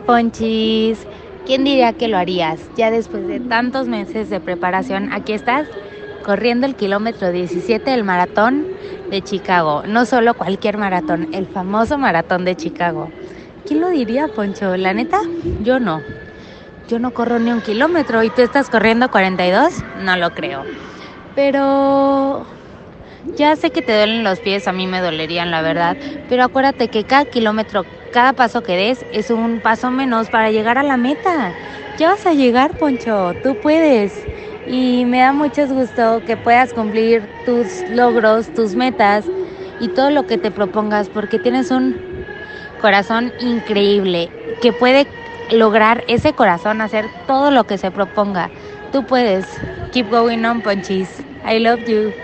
Ponchis. ¿Quién diría que lo harías? Ya después de tantos meses de preparación, aquí estás corriendo el kilómetro 17 del maratón de Chicago. No solo cualquier maratón, el famoso maratón de Chicago. ¿Quién lo diría, Poncho? La neta, yo no. Yo no corro ni un kilómetro y tú estás corriendo 42. No lo creo. Pero ya sé que te duelen los pies, a mí me dolerían, la verdad. Pero acuérdate que cada kilómetro, cada paso que des es un paso menos para llegar a la meta. Ya vas a llegar, Poncho, tú puedes. Y me da mucho gusto que puedas cumplir tus logros, tus metas y todo lo que te propongas, porque tienes un corazón increíble que puede lograr ese corazón hacer todo lo que se proponga. Tú puedes. Keep going on, Ponchis. I love you.